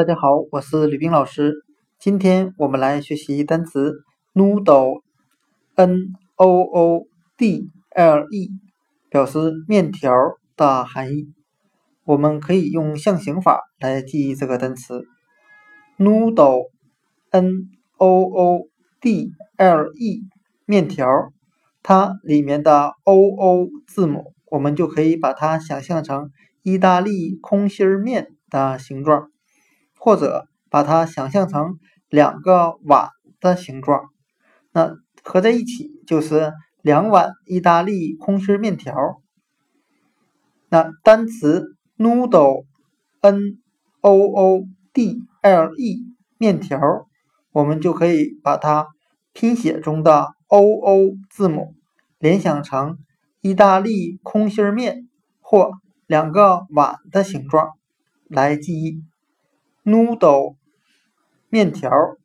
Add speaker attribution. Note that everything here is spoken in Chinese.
Speaker 1: 大家好，我是吕冰老师。今天我们来学习单词 noodle，n o o d l e，表示面条的含义。我们可以用象形法来记忆这个单词 noodle，n o o d l e，面条。它里面的 o o 字母，我们就可以把它想象成意大利空心儿面的形状。或者把它想象成两个碗的形状，那合在一起就是两碗意大利空心面条。那单词 noodle，n o o d l e 面条，我们就可以把它拼写中的 o o 字母联想成意大利空心面或两个碗的形状来记忆。Noodle 面条。